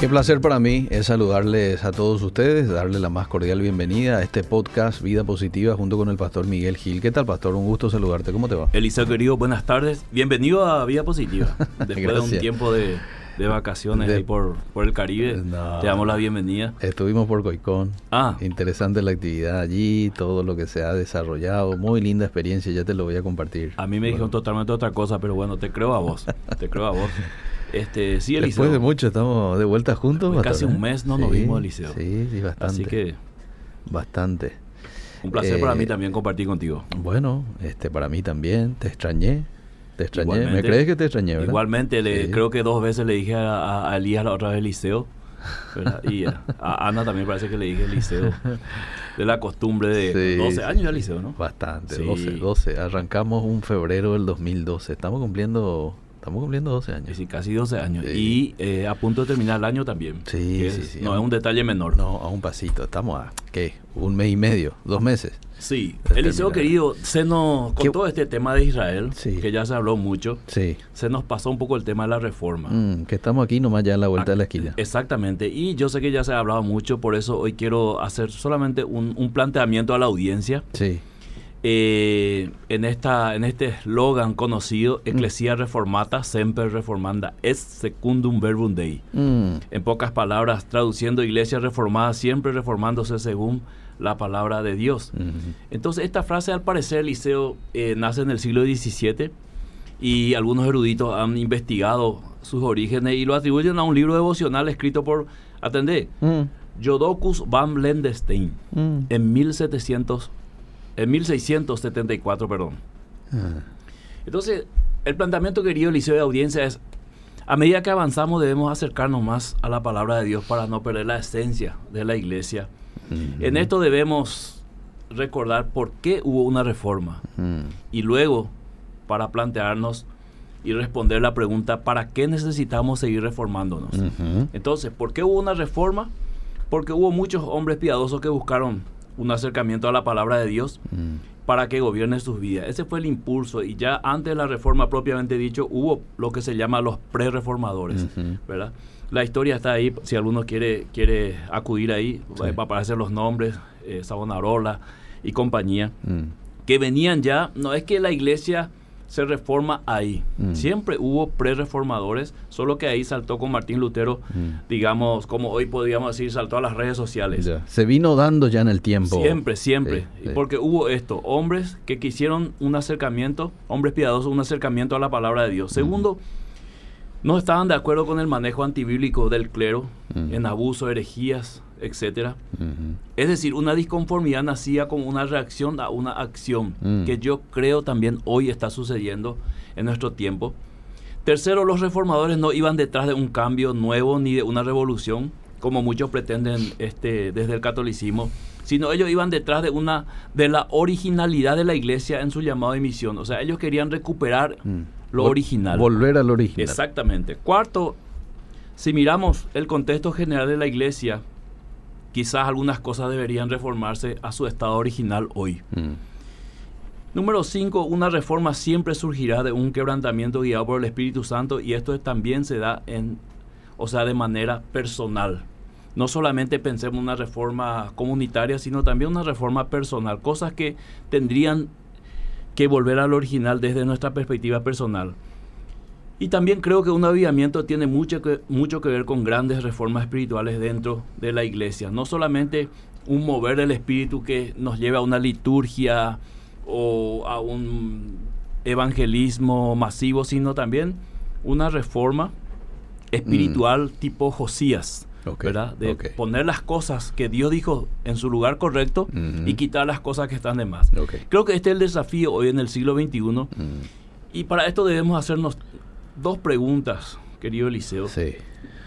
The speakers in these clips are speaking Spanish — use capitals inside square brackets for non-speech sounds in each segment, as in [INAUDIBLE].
Qué placer para mí es saludarles a todos ustedes, darle la más cordial bienvenida a este podcast Vida Positiva junto con el pastor Miguel Gil. ¿Qué tal, pastor? Un gusto saludarte. ¿Cómo te va? Eliseo querido, buenas tardes. Bienvenido a Vida Positiva. [LAUGHS] Después de un tiempo de, de vacaciones De- ahí por, por el Caribe, No. te damos la bienvenida. Estuvimos por Coicón. Ah. Interesante la actividad allí, todo lo que se ha desarrollado. Muy linda experiencia, ya te lo voy a compartir. A mí me dijeron totalmente otra cosa, pero bueno, te creo a vos. te creo a vos. [LAUGHS] Este, sí, Eliseo. Después de mucho estamos de vuelta juntos. Pastor, casi ¿eh? un mes no nos Sí, vimos, Eliseo. Sí, sí, bastante. Así que Bastante. un placer para Eh, mí también compartir contigo. Bueno, este para mí también. Te extrañé. Te extrañé. ¿Me Igualmente. crees que te extrañé, verdad? Igualmente, le, Sí. creo que dos veces le dije a, a, Elías la otra vez Eliseo. ¿verdad? Y a, a Ana también parece que le dije Eliseo. De la costumbre de Sí, 12 sí. años ya Eliseo, ¿no? Bastante, Sí. 12, 12. Arrancamos un febrero del 2012. Estamos cumpliendo, estamos cumpliendo 12 Sí, años. sí, casi 12 años. Sí. Y eh, a punto de terminar el año también. Sí, que sí, es- sí. No es un detalle menor. No, a un pasito. Estamos a, ¿qué? Un mes y medio, dos meses. Sí. Eliseo, querido, se nos, con ¿Qué- todo este tema de Israel, Sí. que ya se habló mucho, Sí. se nos pasó un poco el tema de la reforma. Mm, que estamos aquí nomás ya a la vuelta de la esquina. Exactamente. Y yo sé que ya se ha hablado mucho, por eso hoy quiero hacer solamente un, un planteamiento a la audiencia. Sí. Eh, en, esta, en este eslogan conocido, Mm. Ecclesia Reformata, Semper Reformanda, es secundum verbum Dei. Mm, En pocas palabras, traduciendo Iglesia Reformada, siempre reformándose según la palabra de Dios. mm, Entonces, esta frase, al parecer, Liceo, eh, nace en el siglo XVII y algunos eruditos han investigado sus orígenes y lo atribuyen a un libro devocional escrito por, atendé, mm, Jodocus van Lendestein mm. en 1700, en 1674, perdón. Ah, Entonces, el planteamiento querido, Liceo de audiencia es, a medida que avanzamos debemos acercarnos más a la palabra de Dios para no perder la esencia de la iglesia. En esto debemos recordar por qué hubo una reforma y luego para plantearnos y responder la pregunta, ¿para qué necesitamos seguir reformándonos? Entonces, ¿por qué hubo una reforma? Porque hubo muchos hombres piadosos que buscaron un acercamiento a la palabra de Dios Mm, para que gobierne sus vidas. Ese fue el impulso y ya antes de la reforma propiamente dicho hubo lo que se llama los pre-reformadores. ¿verdad? La historia está ahí, si alguno quiere, quiere acudir ahí, Sí. va a aparecer los nombres, eh, Savonarola y compañía, mm, que venían ya, no es que la iglesia se reforma ahí, Mm. siempre hubo pre-reformadores, solo que ahí saltó con Martín Lutero, Mm. digamos, como hoy podríamos decir, saltó a las redes sociales. ya. Se vino dando ya en el tiempo. Siempre, siempre. Sí, sí. Porque hubo esto, hombres que quisieron un acercamiento, hombres piadosos, un acercamiento a la palabra de Dios. Segundo, no estaban de acuerdo con el manejo antibíblico del clero, Mm. en abuso, herejías, etcétera. Ujú. Es decir, una disconformidad nacía como una reacción a una acción, Mm. que yo creo también hoy está sucediendo en nuestro tiempo. Tercero, los reformadores no iban detrás de un cambio nuevo ni de una revolución, como muchos pretenden este, desde el catolicismo, sino ellos iban detrás de una de la originalidad de la iglesia en su llamado de misión. O sea, ellos querían recuperar Mm. lo Vol- original. Volver al original. Exactamente. Cuarto, si miramos el contexto general de la iglesia, quizás algunas cosas deberían reformarse a su estado original hoy. Mm. Número 5. Una reforma siempre surgirá de un quebrantamiento guiado por el Espíritu Santo y esto también se da en, o sea, de manera personal. No solamente pensemos en una reforma comunitaria, sino también una reforma personal. Cosas que tendrían que volver al original desde nuestra perspectiva personal. Y también creo que un avivamiento tiene mucho que, mucho que ver con grandes reformas espirituales dentro de la iglesia. No solamente un mover del espíritu que nos lleve a una liturgia o a un evangelismo masivo, sino también una reforma espiritual tipo Josías. ¿verdad? De poner las cosas que Dios dijo en su lugar correcto Ujú. y quitar las cosas que están de más. Creo que este es el desafío hoy en el siglo XXI Mm. y para esto debemos hacernos dos preguntas, querido Eliseo. Sí.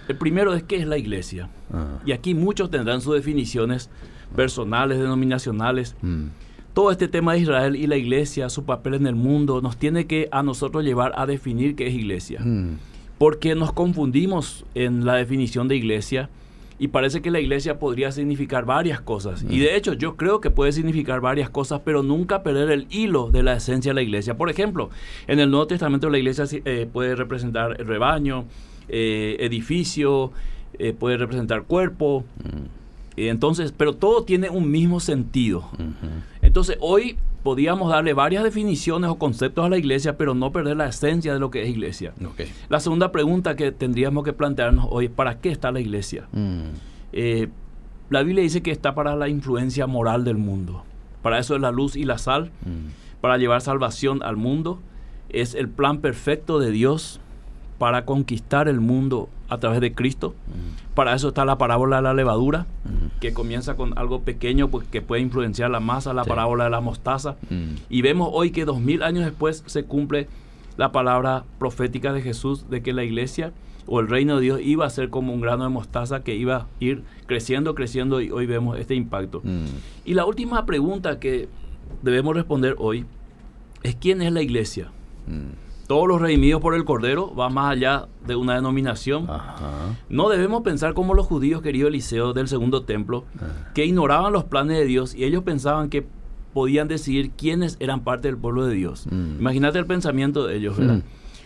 El primero es, ¿qué es la iglesia? Ah. Y aquí muchos tendrán sus definiciones personales, denominacionales. Mm. Todo este tema de Israel y la iglesia, su papel en el mundo, nos tiene que a nosotros llevar a definir qué es iglesia. Mm. Porque nos confundimos en la definición de iglesia y parece que la iglesia podría significar varias cosas. Y de hecho yo creo que puede significar varias cosas, pero nunca perder el hilo de la esencia de la iglesia. Por ejemplo, en el Nuevo Testamento la iglesia eh, puede representar el rebaño, eh, edificio, eh, puede representar cuerpo. Eh, Entonces, pero todo tiene un mismo sentido. Entonces, hoy podíamos darle varias definiciones o conceptos a la iglesia, pero no perder la esencia de lo que es iglesia. La segunda pregunta que tendríamos que plantearnos hoy es, ¿para qué está la iglesia? Mm. Eh, la Biblia dice que está para la influencia moral del mundo. Para eso es la luz y la sal, Mm. para llevar salvación al mundo. Es el plan perfecto de Dios para conquistar el mundo a través de Cristo. Para eso está la parábola de la levadura, Mm. que comienza con algo pequeño pues, que puede influenciar la masa, la Sí. parábola de la mostaza. Mm. Y vemos hoy que dos mil años después se cumple la palabra profética de Jesús de que la iglesia o el reino de Dios iba a ser como un grano de mostaza que iba a ir creciendo, creciendo y hoy vemos este impacto. Y la última pregunta que debemos responder hoy es ¿quién es la iglesia? Todos los redimidos por el Cordero va más allá de una denominación. Ajá. No debemos pensar como los judíos, querido Eliseo, del segundo templo, Ah. que ignoraban los planes de Dios y ellos pensaban que podían decidir quiénes eran parte del pueblo de Dios. Mm. Imagínate el pensamiento de ellos, ¿verdad? Mm.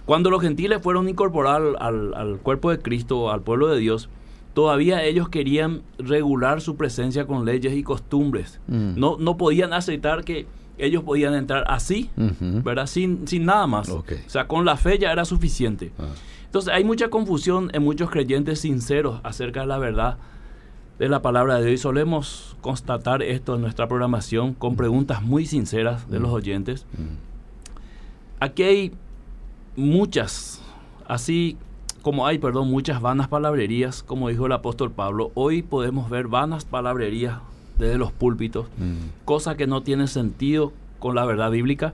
Cuando los gentiles fueron incorporados al, al cuerpo de Cristo, al pueblo de Dios, todavía ellos querían regular su presencia con leyes y costumbres. Mm. No, no podían aceptar que ellos podían entrar así, Ujú. ¿verdad? Sin, sin nada más. Ok. O sea, con la fe ya era suficiente. Ah. Entonces hay mucha confusión en muchos creyentes sinceros acerca de la verdad de la palabra de Dios solemos constatar esto en nuestra programación con preguntas muy sinceras de los oyentes. Aquí hay muchas, así como hay, perdón, muchas vanas palabrerías, como dijo el apóstol Pablo, hoy podemos ver vanas palabrerías desde los púlpitos, Mm. cosas que no tienen sentido con la verdad bíblica,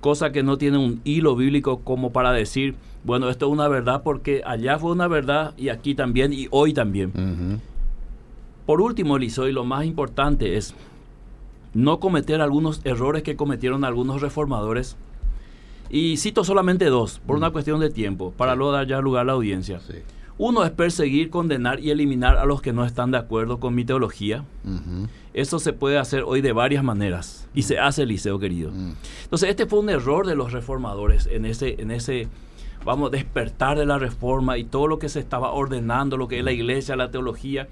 cosas que no tienen un hilo bíblico como para decir, bueno, esto es una verdad porque allá fue una verdad y aquí también y hoy también. Por último, Eliseo, y lo más importante es no cometer algunos errores que cometieron algunos reformadores. Y cito solamente dos, por una cuestión de tiempo, para luego dar ya lugar a la audiencia. Sí. Uno es perseguir, condenar y eliminar a los que no están de acuerdo con mi teología. Ujú. Eso se puede hacer hoy de varias maneras. Y se hace, Eliseo querido. Mm. Entonces, este fue un error de los reformadores en ese, en ese, vamos, despertar de la reforma y todo lo que se estaba ordenando, lo que es la iglesia, la teología.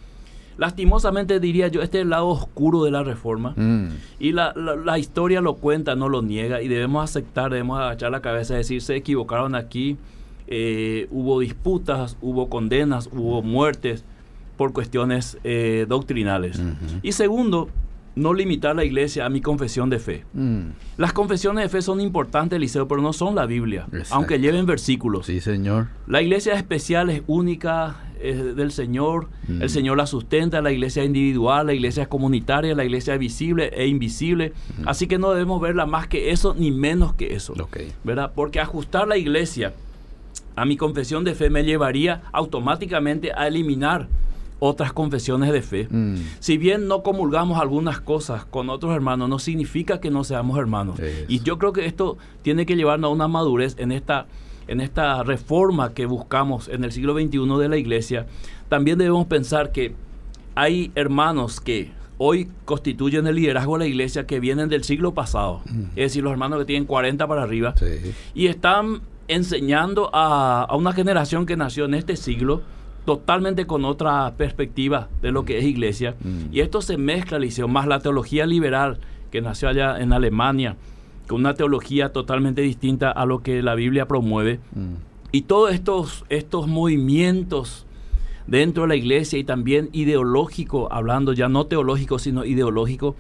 Lastimosamente diría yo, este es el lado oscuro de la reforma. Mm. Y la, la- la historia lo cuenta, no lo niega. Y debemos aceptar, debemos agachar la cabeza y decir, se equivocaron aquí. Eh, hubo disputas, hubo condenas, hubo muertes por cuestiones eh, doctrinales. Y segundo, no limitar la iglesia a mi confesión de fe. Mm. Las confesiones de fe son importantes, Eliseo, pero no son la Biblia, Exacto. aunque lleven versículos. Sí, señor. La iglesia es especial, es única, es del Señor. Mm. El Señor la sustenta, la iglesia es individual, la iglesia es comunitaria, la iglesia es visible e invisible. Así que no debemos verla más que eso ni menos que eso. Ok. ¿Verdad? Porque ajustar la iglesia a mi confesión de fe me llevaría automáticamente a eliminar otras confesiones de fe. Mm. Si bien no comulgamos algunas cosas con otros hermanos, no significa que no seamos hermanos. Y yo creo que esto tiene que llevarnos a una madurez en esta, en esta reforma que buscamos en el siglo XXI de la iglesia. También debemos pensar que hay hermanos que hoy constituyen el liderazgo de la iglesia que vienen del siglo pasado. Es decir, los hermanos que tienen 40 para arriba Sí. y están enseñando a, a una generación que nació en este siglo totalmente con otra perspectiva de lo que es iglesia. Mm. Y esto se mezcla, Liceo, más la teología liberal que nació allá en Alemania, con una teología totalmente distinta a lo que la Biblia promueve. Mm. Y todos estos, estos movimientos dentro de la iglesia y también ideológico, hablando ya no teológico, sino ideológico,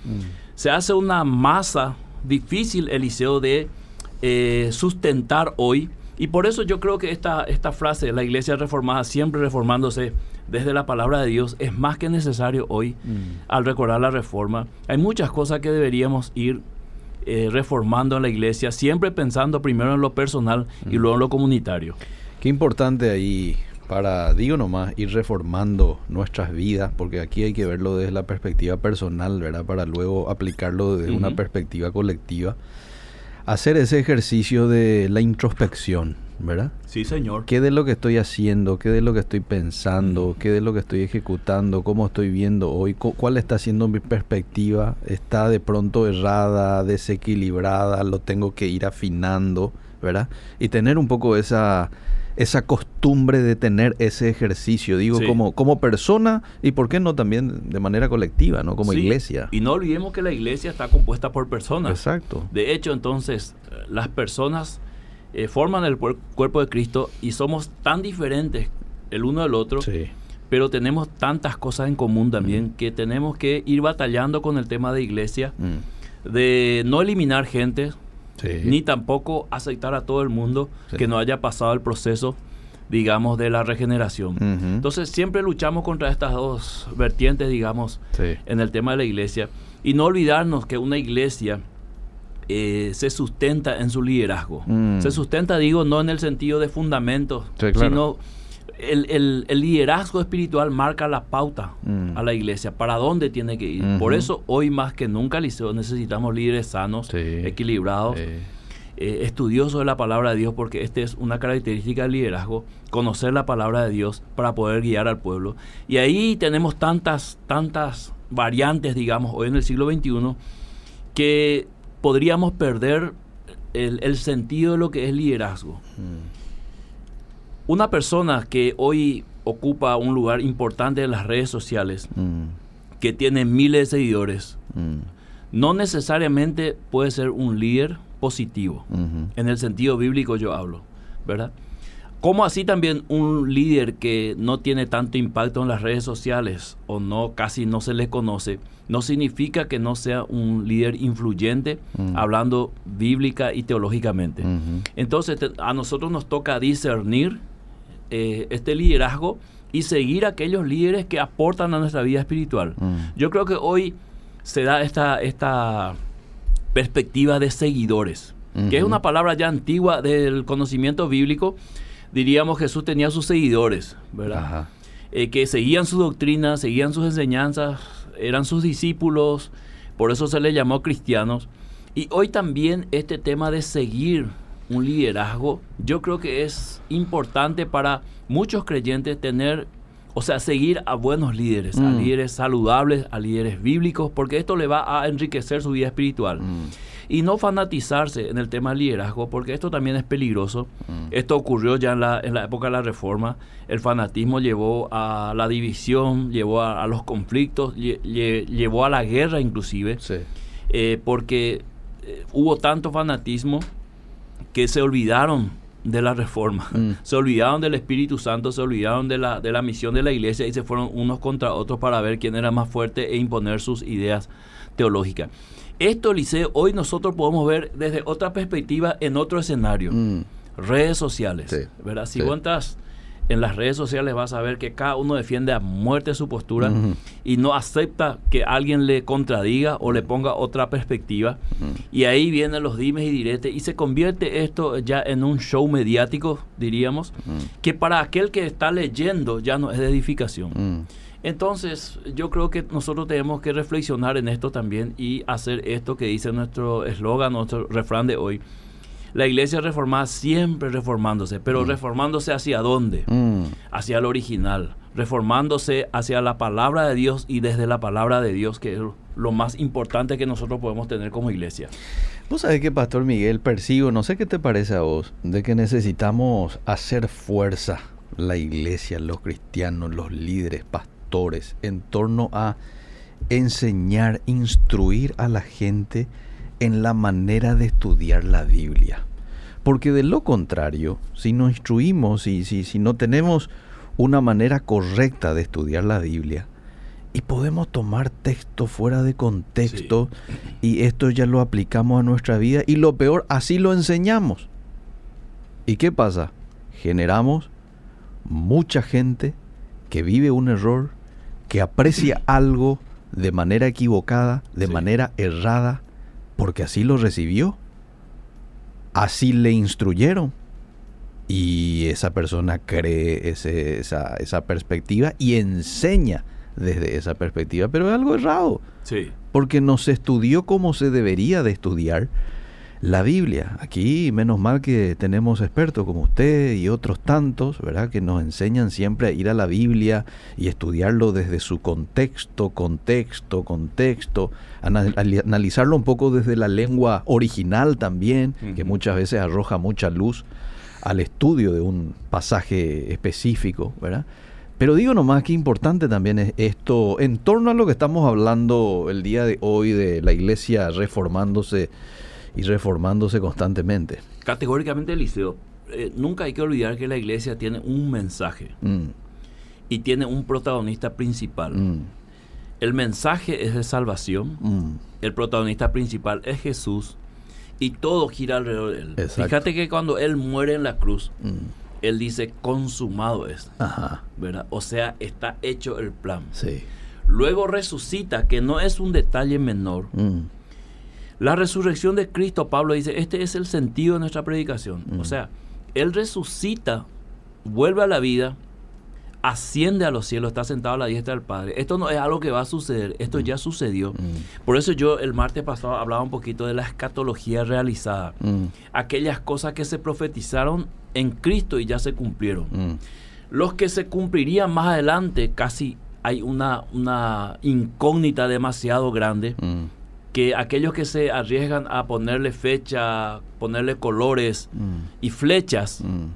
se hace una masa difícil, Eliseo, de eh, sustentar hoy. Y por eso yo creo que esta, esta frase la iglesia reformada, siempre reformándose desde la palabra de Dios, es más que necesario hoy al recordar la reforma. Hay muchas cosas que deberíamos ir eh, reformando en la iglesia, siempre pensando primero en lo personal y luego en lo comunitario. Qué importante ahí para, digo nomás, ir reformando nuestras vidas, porque aquí hay que verlo desde la perspectiva personal, ¿verdad? Para luego aplicarlo desde una perspectiva colectiva. Hacer ese ejercicio de la introspección, ¿verdad? Sí, señor. ¿Qué de lo que estoy haciendo? ¿Qué de lo que estoy pensando? ¿Qué de lo que estoy ejecutando? ¿Cómo estoy viendo hoy? Cu- ¿Cuál está siendo mi perspectiva? ¿Está de pronto errada, desequilibrada? ¿Lo tengo que ir afinando? ¿Verdad? Y tener un poco esa, esa costumbre de tener ese ejercicio, digo, Sí. como, como persona y por qué no también de manera colectiva, ¿no? Como Sí, iglesia. Y no olvidemos que la iglesia está compuesta por personas. Exacto. De hecho, entonces, eh, las personas eh, forman el cuer- cuerpo de Cristo y somos tan diferentes el uno del otro, Sí. pero tenemos tantas cosas en común también que tenemos que ir batallando con el tema de iglesia, Mm. de no eliminar gente, Sí. ni tampoco aceitar a todo el mundo Sí. que no haya pasado el proceso, digamos, de la regeneración. Entonces, siempre luchamos contra estas dos vertientes, digamos, Sí. en el tema de la iglesia. Y no olvidarnos que una iglesia eh, se sustenta en su liderazgo. Mm. Se sustenta, digo, no en el sentido de fundamentos, claro. sino el, el- el liderazgo espiritual marca la pauta Mm. a la iglesia, para dónde tiene que ir. Por eso hoy más que nunca, Liceo, necesitamos líderes sanos, Sí. equilibrados, Sí. eh, estudiosos de la palabra de Dios, porque esta es una característica del liderazgo, conocer la palabra de Dios para poder guiar al pueblo. Y ahí tenemos tantas, tantas variantes, digamos, hoy en el siglo XXI, que podríamos perder el, el sentido de lo que es liderazgo. Mm. Una persona que hoy ocupa un lugar importante en las redes sociales, Mm. que tiene miles de seguidores, Mm. no necesariamente puede ser un líder positivo. En el sentido bíblico yo hablo, ¿verdad? Como así también un líder que no tiene tanto impacto en las redes sociales o no casi no se le conoce, no significa que no sea un líder influyente Mm. hablando bíblica y teológicamente. Entonces te- a nosotros nos toca discernir eh, este liderazgo y seguir aquellos líderes que aportan a nuestra vida espiritual. Mm. Yo creo que hoy se da esta, esta perspectiva de seguidores, que es una palabra ya antigua del conocimiento bíblico. Diríamos Jesús tenía sus seguidores, ¿verdad? Eh, que seguían su doctrina, seguían sus enseñanzas, eran sus discípulos, por eso se les llamó cristianos. Y hoy también este tema de seguir un liderazgo, yo creo que es importante para muchos creyentes tener, o sea, seguir a buenos líderes, a Mm. líderes saludables, a líderes bíblicos, porque esto le va a enriquecer su vida espiritual. Mm. Y no fanatizarse en el tema del liderazgo, porque esto también es peligroso. Mm. Esto ocurrió ya en la, en la época de la Reforma. El fanatismo llevó a la división, llevó a, a los conflictos, lle- lle- llevó a la guerra inclusive, Sí. eh, porque eh, hubo tanto fanatismo que se olvidaron de la Reforma. Mm. Se olvidaron del Espíritu Santo, se olvidaron de la, de la misión de la iglesia y se fueron unos contra otros para ver quién era más fuerte e imponer sus ideas teológicas. Esto, Liceo, hoy nosotros podemos ver desde otra perspectiva en otro escenario. Mm. Redes sociales. Sí, ¿verdad? Si sí. vos entras en las redes sociales vas a ver que cada uno defiende a muerte su postura y no acepta que alguien le contradiga o le ponga otra perspectiva. Y ahí vienen los dimes y diretes y se convierte esto ya en un show mediático, diríamos, que para aquel que está leyendo ya no es de edificación. Entonces, yo creo que nosotros tenemos que reflexionar en esto también y hacer esto que dice nuestro eslogan, nuestro refrán de hoy. La iglesia reformada siempre reformándose, pero reformándose hacia dónde? Mm. Hacia el original, reformándose hacia la palabra de Dios y desde la palabra de Dios, que es lo más importante que nosotros podemos tener como iglesia. Vos sabés que, Pastor Miguel, percibo, no sé qué te parece a vos, de que necesitamos hacer fuerza la iglesia, los cristianos, los líderes, pastores, en torno a enseñar, instruir a la gente en la manera de estudiar la Biblia. Porque de lo contrario, si no instruimos y si, si no tenemos una manera correcta de estudiar la Biblia, y podemos tomar texto fuera de contexto y esto ya lo aplicamos a nuestra vida y lo peor, así lo enseñamos. ¿Y qué pasa? Generamos mucha gente que vive un error, que aprecia [CLEARS THROAT] algo de manera equivocada, de Sí. manera errada, porque así lo recibió, así le instruyeron. Y esa persona cree ese- esa, esa perspectiva y enseña desde esa perspectiva, pero es algo errado, Sí. porque no se estudió como se debería de estudiar la Biblia. Aquí, menos mal que tenemos expertos como usted y otros tantos, ¿verdad? Que nos enseñan siempre a ir a la Biblia y estudiarlo desde su contexto, contexto, contexto, ana- ali- analizarlo un poco desde la lengua original también, que muchas veces arroja mucha luz al estudio de un pasaje específico, ¿verdad? Pero digo nomás que importante también es esto, en torno a lo que estamos hablando el día de hoy de la iglesia reformándose y reformándose constantemente. Categóricamente, Eliseo, eh, nunca hay que olvidar que la iglesia tiene un mensaje Mm, y tiene un protagonista principal. mm, El mensaje es de salvación, mm. el protagonista principal es Jesús y todo gira alrededor de él. Exacto. Fíjate que cuando él muere en la cruz, él dice consumado es, Ajá, ¿verdad? O sea, está hecho el plan. sí. Luego resucita, que no es un detalle menor. Mm, La resurrección de Cristo, Pablo dice, este es el sentido de nuestra predicación. Mm. O sea, Él resucita, vuelve a la vida, asciende a los cielos, está sentado a la diestra del Padre. Esto no es algo que va a suceder, esto ya sucedió. mm, Por eso yo el martes pasado hablaba un poquito de la escatología realizada. mm, Aquellas cosas que se profetizaron en Cristo y ya se cumplieron. mm. Los que se cumplirían más adelante, casi hay una, una incógnita demasiado grande Mm, que aquellos que se arriesgan a ponerle fecha, ponerle colores mm, y flechas, mm.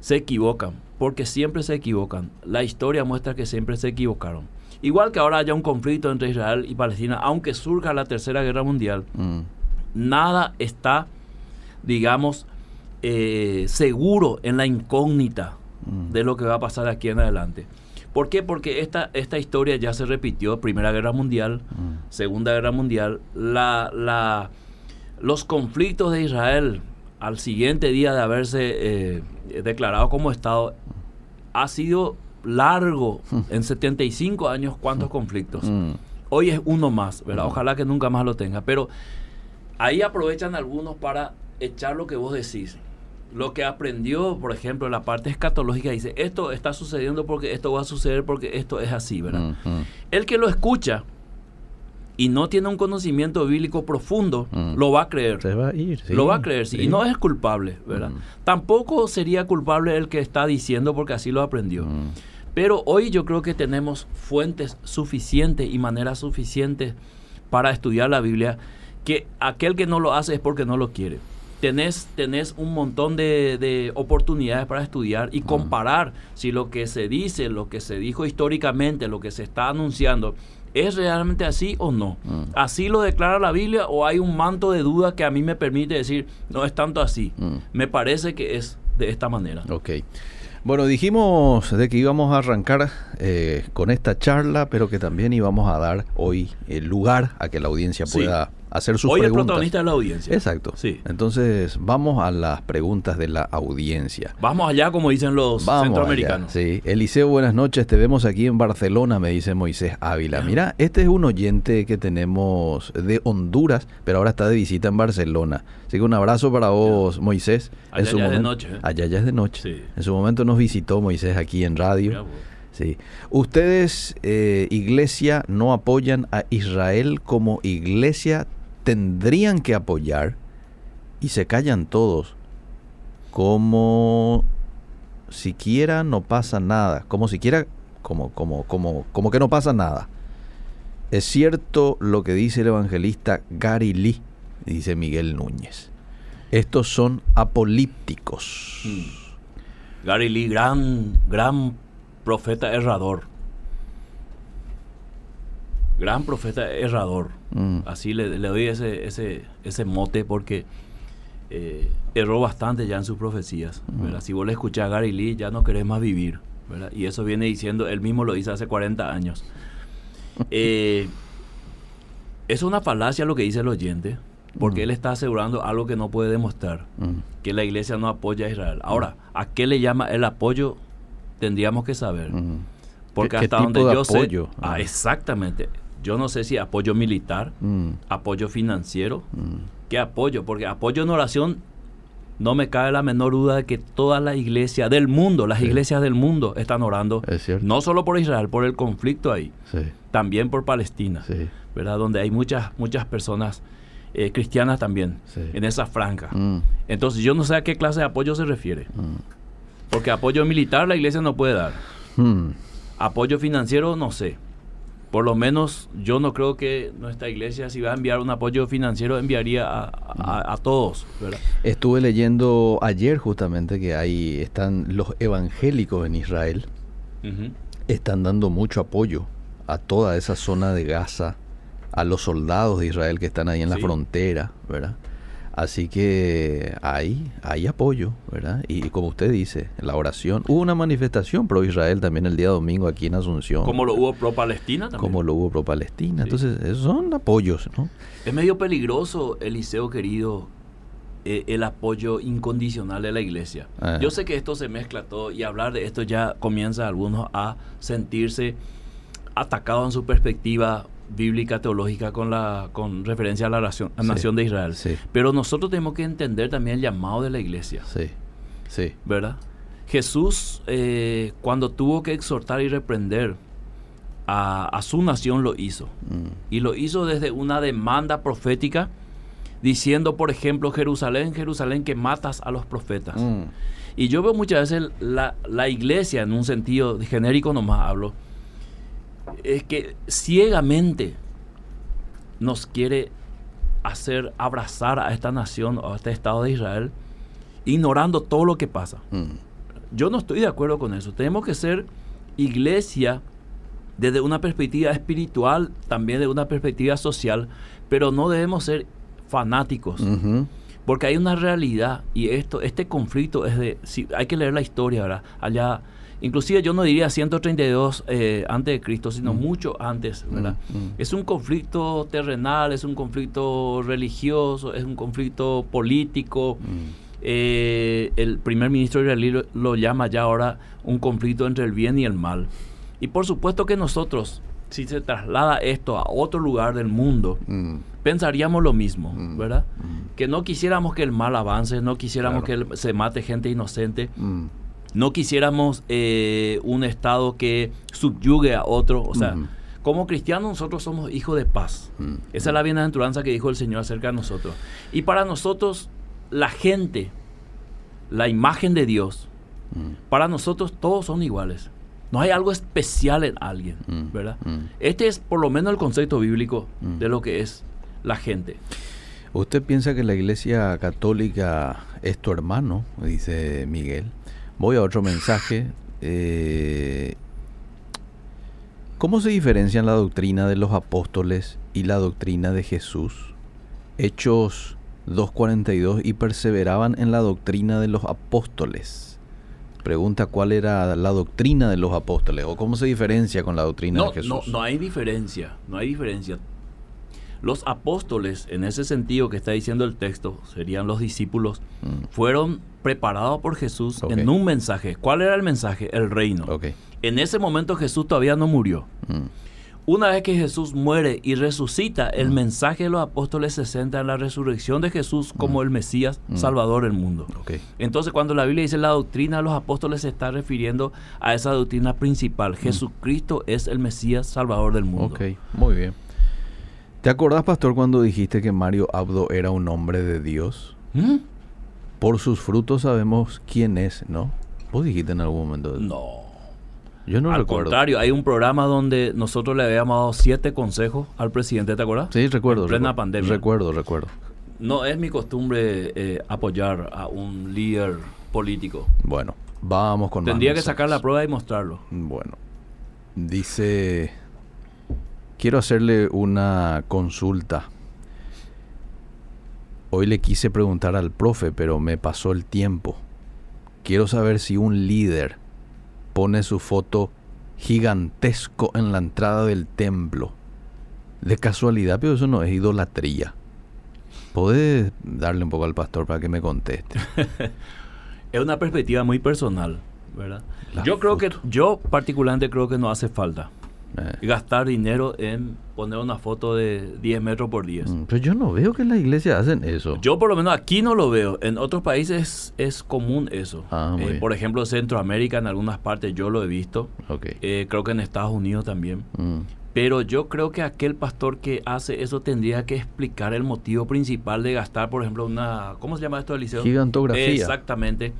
se equivocan, porque siempre se equivocan. La historia muestra que siempre se equivocaron. Igual que ahora haya un conflicto entre Israel y Palestina, aunque surja la Tercera Guerra Mundial, Mm, nada está, digamos, eh, seguro en la incógnita de lo que va a pasar aquí en adelante. ¿Por qué? Porque esta, esta historia ya se repitió, Primera Guerra Mundial, Mm. Segunda Guerra Mundial, la, la, los conflictos de Israel al siguiente día de haberse eh, declarado como Estado ha sido largo, [LAUGHS] en 75 años, ¿cuántos conflictos? Mm. Hoy es uno más, ¿verdad? Mm. Ojalá que nunca más lo tenga, pero ahí aprovechan algunos para echar lo que vos decís. Lo que aprendió, por ejemplo, en la parte escatológica, dice, esto está sucediendo porque esto va a suceder porque esto es así, ¿verdad? El que lo escucha y no tiene un conocimiento bíblico profundo, lo va a creer. Se va a ir. sí, lo va a creer, sí. sí. Y no es culpable, ¿verdad? Tampoco sería culpable el que está diciendo porque así lo aprendió. Pero hoy yo creo que tenemos fuentes suficientes y maneras suficientes para estudiar la Biblia, que aquel que no lo hace es porque no lo quiere. Tenés, tenés un montón de, de oportunidades para estudiar y comparar si lo que se dice, lo que se dijo históricamente, lo que se está anunciando, es realmente así o no. Mm. ¿Así lo declara la Biblia o hay un manto de duda que a mí me permite decir, no es tanto así? Mm. Me parece que es de esta manera. Ok. Bueno, dijimos de que íbamos a arrancar eh, con esta charla, pero que también íbamos a dar hoy el lugar a que la audiencia Sí. Hacer sus Hoy el preguntas. protagonista es la audiencia. Exacto. Sí. Entonces, vamos a las preguntas de la audiencia. Vamos allá, como dicen los Vamos centroamericanos. allá, Sí. Eliseo, buenas noches. Te vemos aquí en Barcelona, me dice Moisés Ávila. Mira, este es un oyente que tenemos de Honduras, pero ahora está de visita en Barcelona. Así que un abrazo para vos, Moisés. Allá ya es de noche, ¿eh? Allá ya es de noche. Sí. En su momento nos visitó Moisés aquí en radio. Sí. Ustedes, eh, iglesia, no apoyan a Israel como iglesia, tendrían que apoyar y se callan todos. Como siquiera no pasa nada. Como siquiera, como, como, como, como que no pasa nada. Es cierto lo que dice el evangelista Gary Lee, dice Miguel Núñez. Estos son apolípticos. Gary Lee, gran, gran profeta errador. Gran profeta errador. Mm. Así le, le doy ese, ese, ese mote porque eh, erró bastante ya en sus profecías. ¿verdad? Si vos le escuchás a Gary Lee, ya no querés más vivir. ¿verdad? Y eso viene diciendo, él mismo lo dice hace 40 años. [LAUGHS] Eh, es una falacia lo que dice el oyente, porque Mm. él está asegurando algo que no puede demostrar, Mm. que la iglesia no apoya a Israel. Ahora, ¿a qué le llama el apoyo? Tendríamos que saber. Mm. Porque ¿Qué- qué hasta donde de yo apoyo? sé, ah, Ah. exactamente. Yo no sé si apoyo militar, Mm. apoyo financiero, Mm. ¿qué apoyo? Porque apoyo en oración no me cabe la menor duda de que todas las iglesias del mundo, las Sí. iglesias del mundo están orando, Es no solo por Israel, por el conflicto ahí, Sí, también por Palestina, sí. ¿verdad? Donde hay muchas muchas personas eh, cristianas también en esa franja. Mm. Entonces yo no sé a qué clase de apoyo se refiere, porque apoyo militar la iglesia no puede dar. Apoyo financiero, no sé. Por lo menos yo no creo que nuestra iglesia, si va a enviar un apoyo financiero, enviaría a, a- a todos. ¿verdad? Estuve leyendo ayer justamente que ahí están los evangélicos en Israel, están dando mucho apoyo a toda esa zona de Gaza, a los soldados de Israel que están ahí en la frontera, ¿verdad? Así que hay, hay apoyo, ¿verdad? Y, como usted dice, la oración. Hubo una manifestación pro Israel también el día domingo aquí en Asunción. Como lo hubo pro Palestina también. Como lo hubo pro Palestina. Sí. Entonces, esos son apoyos, ¿no? Es medio peligroso, Eliseo querido, eh, el apoyo incondicional de la iglesia. Ah. Yo sé que esto se mezcla todo y hablar de esto ya comienza algunos a sentirse atacados en su perspectiva bíblica teológica con la con referencia a la nación, a Sí. nación de Israel. Sí. Pero nosotros tenemos que entender también el llamado de la iglesia. Sí, sí. ¿verdad? Jesús, eh, cuando tuvo que exhortar y reprender a, a su nación, lo hizo. Mm. Y lo hizo desde una demanda profética, diciendo, por ejemplo, Jerusalén, Jerusalén, que matas a los profetas. Mm. Y yo veo muchas veces la, la iglesia, en un sentido genérico nomás hablo, es que ciegamente nos quiere hacer abrazar a esta nación o a este Estado de Israel, ignorando todo lo que pasa. Mm. Yo no estoy de acuerdo con eso. Tenemos que ser iglesia desde una perspectiva espiritual, también de una perspectiva social, pero no debemos ser fanáticos. Porque hay una realidad y esto, este conflicto es de, si, hay que leer la historia, ¿verdad? Allá, inclusive yo no diría 132 eh, antes de Cristo, sino mucho antes, ¿verdad? Mm, mm. Es un conflicto terrenal, es un conflicto religioso, es un conflicto político. Mm. Eh, el primer ministro israelí lo, lo llama ya ahora un conflicto entre el bien y el mal. Y por supuesto que nosotros, si se traslada esto a otro lugar del mundo, Mm. pensaríamos lo mismo, Mm. ¿verdad? Mm. Que no quisiéramos que el mal avance, no quisiéramos Claro. que se mate gente inocente, no quisiéramos eh, un Estado que subyugue a otro. O sea, Ujú. como cristianos nosotros somos hijos de paz. Mm. Esa es la bienaventuranza que dijo el Señor acerca de nosotros. Y para nosotros, la gente, la imagen de Dios, para nosotros todos son iguales. No hay algo especial en alguien, Mm, ¿verdad? mm. Este es por lo menos el concepto bíblico Mm. de lo que es la gente. ¿Usted piensa que la iglesia católica es tu hermano? Dice Miguel. Voy a otro mensaje. Eh, ¿Cómo se diferencian la doctrina de los apóstoles y la doctrina de Jesús? Hechos 2.42 y perseveraban en la doctrina de los apóstoles. Pregunta cuál era la doctrina de los apóstoles o cómo se diferencia con la doctrina No, de Jesús. no, no hay diferencia, no hay diferencia. Los apóstoles, en ese sentido que está diciendo el texto, serían los discípulos, Mm, fueron preparados por Jesús en un mensaje. ¿Cuál era el mensaje? El reino. En ese momento Jesús todavía no murió. Mm, Una vez que Jesús muere y resucita, el mensaje de los apóstoles se centra en la resurrección de Jesús como el Mesías Salvador del mundo. Entonces, cuando la Biblia dice la doctrina de los apóstoles, se está refiriendo a esa doctrina principal. Jesucristo es el Mesías Salvador del mundo. Ok, muy bien. ¿Te acordás, pastor, cuando dijiste que Mario Abdo era un hombre de Dios? ¿Mm? Por sus frutos sabemos quién es, ¿no? Vos dijiste en algún momento. No. Yo no Al recuerdo. contrario, hay un programa donde nosotros le habíamos dado siete consejos al presidente, ¿te acuerdas? Sí, recuerdo. En plena recuerdo. pandemia. Recuerdo, recuerdo. No es mi costumbre eh, apoyar a un líder político. Bueno, vamos con más Tendría que sacar la prueba y mostrarlo. Bueno, dice, quiero hacerle una consulta. Hoy le quise preguntar al profe, pero me pasó el tiempo. Quiero saber si un líder pone su foto gigantesco en la entrada del templo. De casualidad, pero eso no es idolatría. ¿Podés darle un poco al pastor para que me conteste? [LAUGHS] Es una perspectiva muy personal, ¿verdad? La yo creo que, yo particularmente creo que no hace falta Eh, gastar dinero en poner una foto de 10 metros por 10. mm, pero yo no veo que en la iglesia hacen eso. Yo por lo menos aquí no lo veo. En otros países es común eso. Ah, Eh, por ejemplo, Centroamérica en algunas partes yo lo he visto. Ok. Eh, creo que en Estados Unidos también. Mm. Pero yo creo que aquel pastor que hace eso tendría que explicar el motivo principal de gastar, por ejemplo, una... ¿Cómo se llama esto, Eliseo? Gigantografía. Exactamente.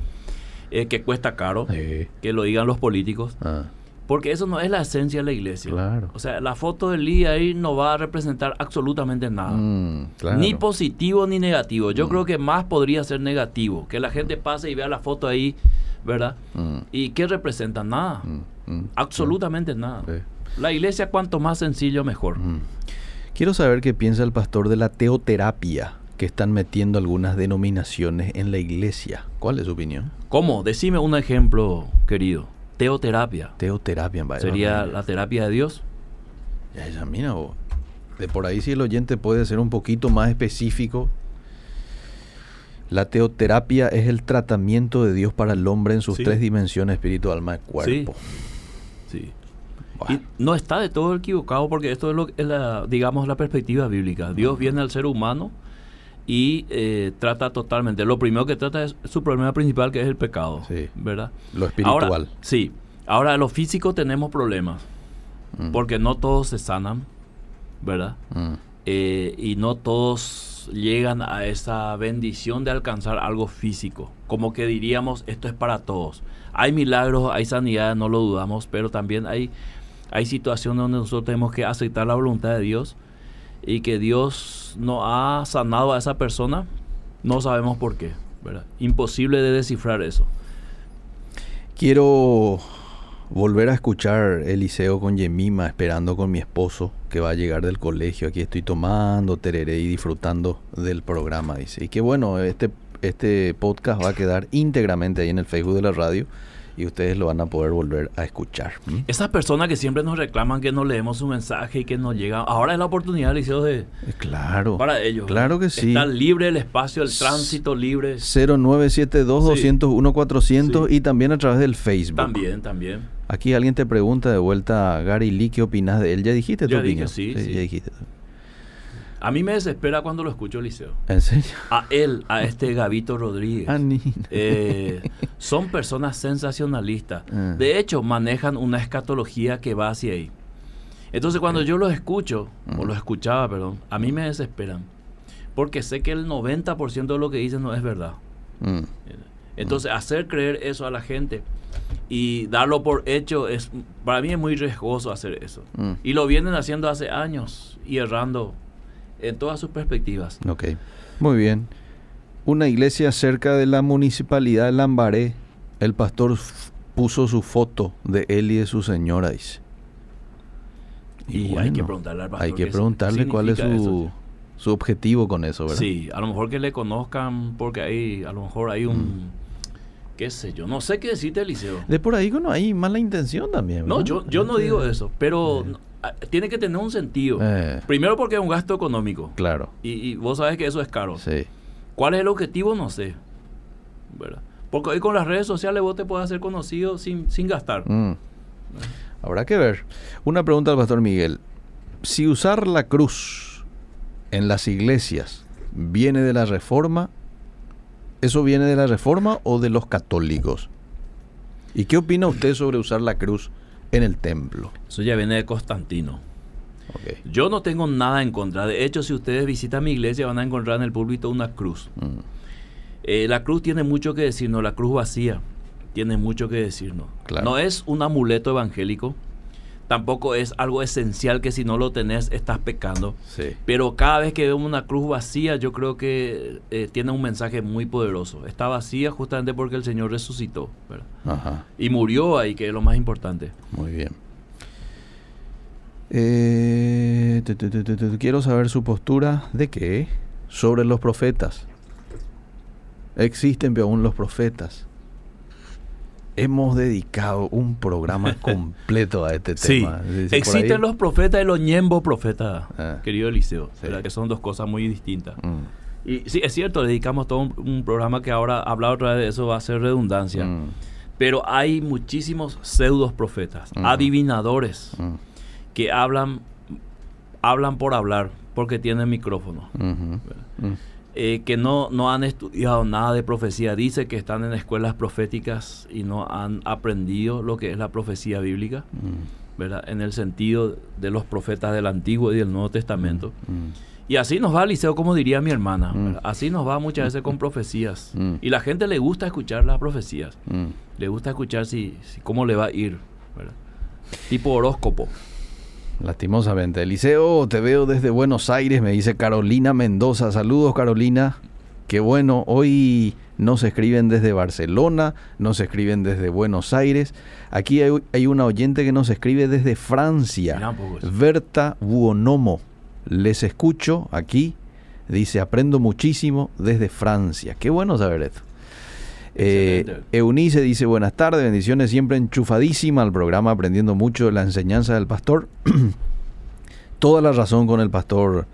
Que cuesta caro. Sí. Que lo digan los políticos. Ah, Porque eso no es la esencia de la iglesia. Claro. O sea, la foto del día ahí no va a representar absolutamente nada. mm, claro. Ni positivo ni negativo. Yo creo que más podría ser negativo. Que la gente pase y vea la foto ahí, ¿verdad? Mm, ¿Y qué representa? Nada. mm, mm, Absolutamente nada. sí. La iglesia cuanto más sencillo mejor. Mm. Quiero saber qué piensa el pastor de la teoterapia que están metiendo algunas denominaciones en la iglesia. ¿Cuál es su opinión? ¿Cómo? Decime un ejemplo, querido. Teoterapia. Teoterapia, vaya. ¿Sería la terapia de Dios? Ya, ya, mira, vos. de por ahí si el oyente puede ser un poquito más específico. La teoterapia es el tratamiento de Dios para el hombre en sus Sí. tres dimensiones, espíritu, alma y cuerpo. Sí. Y no está de todo equivocado porque esto es, lo, es la, digamos, la perspectiva bíblica. Dios viene al ser humano y eh, trata totalmente. Lo primero que trata es su problema principal, que es el pecado. Sí. ¿Verdad? Lo espiritual. Ahora, sí. Ahora, lo físico tenemos problemas. Mm, Porque no todos se sanan, ¿verdad? mm, Eh, y no todos llegan a esa bendición de alcanzar algo físico. Como que diríamos, esto es para todos. Hay milagros, hay sanidad, no lo dudamos, pero también hay, hay situaciones donde nosotros tenemos que aceptar la voluntad de Dios y que Dios no ha sanado a esa persona, no sabemos por qué. Imposible de descifrar eso. Quiero volver a escuchar Eliseo con Yemima esperando con mi esposo que va a llegar del colegio. Aquí estoy tomando tereré y disfrutando del programa, dice. Y que bueno, este, este podcast va a quedar íntegramente ahí en el Facebook de la radio y ustedes lo van a poder volver a escuchar. Esas personas que siempre nos reclaman que no leemos su mensaje y que nos llega, ahora es la oportunidad, Eliseo, de, Eh, Claro. para ellos. Claro que sí. Está libre el espacio, el tránsito libre. 0972-201-400 Sí. y también a través del Facebook. También, también. Aquí alguien te pregunta de vuelta, Gary Lee, ¿qué opinas de él? Ya dijiste tu dije, opinión. sí, sí. Ya dijiste. A mí me desespera cuando lo escucho, Eliseo. ¿En serio? A él, a este Gavito Rodríguez. Ah, Eh, son personas sensacionalistas. Ah. De hecho, manejan una escatología que va hacia ahí. Entonces, cuando yo los escucho, o los escuchaba, perdón, a mí me desesperan. Porque sé que el 90% de lo que dicen no es verdad. Mm, Entonces, hacer creer eso a la gente y darlo por hecho, es para mí es muy riesgoso hacer eso. mm. Y lo vienen haciendo hace años y errando en todas sus perspectivas. Ok, muy bien. Una iglesia cerca de la municipalidad de Lambaré, el pastor puso su foto de él y de su señora, dice. Y hay que preguntarle al pastor Hay que preguntarle cuál es su, su objetivo con eso, ¿verdad? Sí, a lo mejor que le conozcan porque hay, a lo mejor hay un, Mm. qué sé yo, no sé qué decirte, Eliseo. De por ahí no hay mala intención también. No, yo, yo no digo eso, pero Eh. Tiene que tener un sentido. Eh, Primero porque es un gasto económico claro, y, y vos sabes que eso es caro. sí. ¿Cuál es el objetivo? No sé. ¿Verdad? Porque hoy con las redes sociales vos te puedes hacer conocido sin, sin gastar. Mm. Habrá que ver. Una pregunta al pastor Miguel. si usar la cruz en las iglesias viene de la reforma, ¿eso viene de la reforma o de los católicos? ¿Y qué opina usted sobre usar la cruz en el templo? Eso ya viene de Constantino. Yo no tengo nada en contra. De hecho, si ustedes visitan mi iglesia, van a encontrar en el púlpito una cruz. Mm. Eh, la cruz tiene mucho que decirnos, la cruz vacía tiene mucho que decirnos. Claro. No es un amuleto evangélico, tampoco es algo esencial que si no lo tenés estás pecando. Sí. Pero cada vez que vemos una cruz vacía, yo creo que eh, tiene un mensaje muy poderoso. Está vacía justamente porque el Señor resucitó ¿verdad? Ajá. y murió ahí, que es lo más importante. Muy bien. Eh, quiero saber su postura de qué sobre los profetas. Existen aún los profetas. Hemos dedicado un programa [LAUGHS] completo a este Sí, tema. Por existen los profetas y los ñembo profetas, Ah. querido Eliseo, Sí. que son dos cosas muy distintas. Mm, Y sí, es cierto, dedicamos todo un, un programa que ahora hablar otra vez de eso va a ser redundancia. mm, Pero hay muchísimos pseudos profetas, Ujú. adivinadores, mm, que hablan, hablan por hablar, porque tienen micrófono. mhm, mm. Eh, que no, no han estudiado nada de profecía. Dice que están en escuelas proféticas y no han aprendido lo que es la profecía bíblica, mm, ¿verdad? En el sentido de los profetas del Antiguo y del Nuevo Testamento. mm. Y así nos va, Liceo, como diría mi hermana. Mm. Así nos va muchas veces con [LAUGHS] profecías. Mm. Y la gente le gusta escuchar las profecías. Mm. Le gusta escuchar si, si- cómo le va a ir. ¿verdad? Tipo horóscopo. Lastimosamente. Eliseo, te veo desde Buenos Aires, me dice Carolina Mendoza. Saludos, Carolina. Qué bueno, hoy nos escriben desde Barcelona, nos escriben desde Buenos Aires. Aquí hay, hay una oyente que nos escribe desde Francia. Berta Buonomo. Les escucho aquí. Dice, aprendo muchísimo desde Francia. Qué bueno saber esto. Eh. Eunice dice buenas tardes, bendiciones siempre enchufadísima al programa, aprendiendo mucho de la enseñanza del pastor. [CLEARS THROAT] Toda la razón con el pastor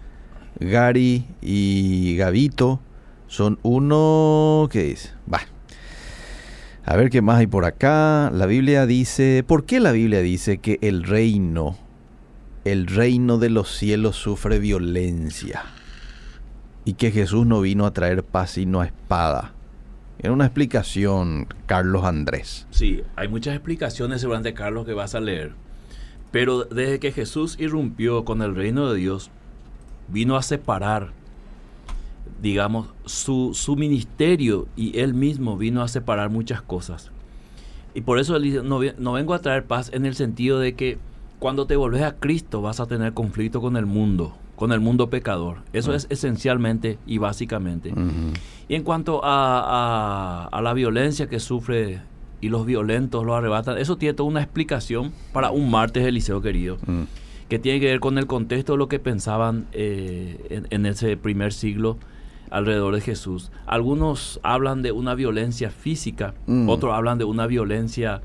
Gary y Gavito son uno... ¿Qué dice? A ver qué más hay por acá. La Biblia dice... ¿Por qué la Biblia dice que el reino, el reino de los cielos sufre violencia? Y que Jesús no vino a traer paz sino a espada. Era una explicación, Carlos Andrés. Sí, hay muchas explicaciones seguramente, Carlos, que vas a leer. Pero desde que Jesús irrumpió con el reino de Dios, vino a separar, digamos, su, su ministerio y él mismo vino a separar muchas cosas. Y por eso él dice, no, no vengo a traer paz en el sentido de que cuando te volvés a Cristo vas a tener conflicto con el mundo, con el mundo pecador. Eso Mm. es esencialmente y básicamente. Y en cuanto a, a- a la violencia que sufre y los violentos lo arrebatan, eso tiene toda una explicación para un martes Eliseo querido, Mm. que tiene que ver con el contexto de lo que pensaban eh, en, en ese primer siglo alrededor de Jesús. Algunos hablan de una violencia física, Mm. otros hablan de una violencia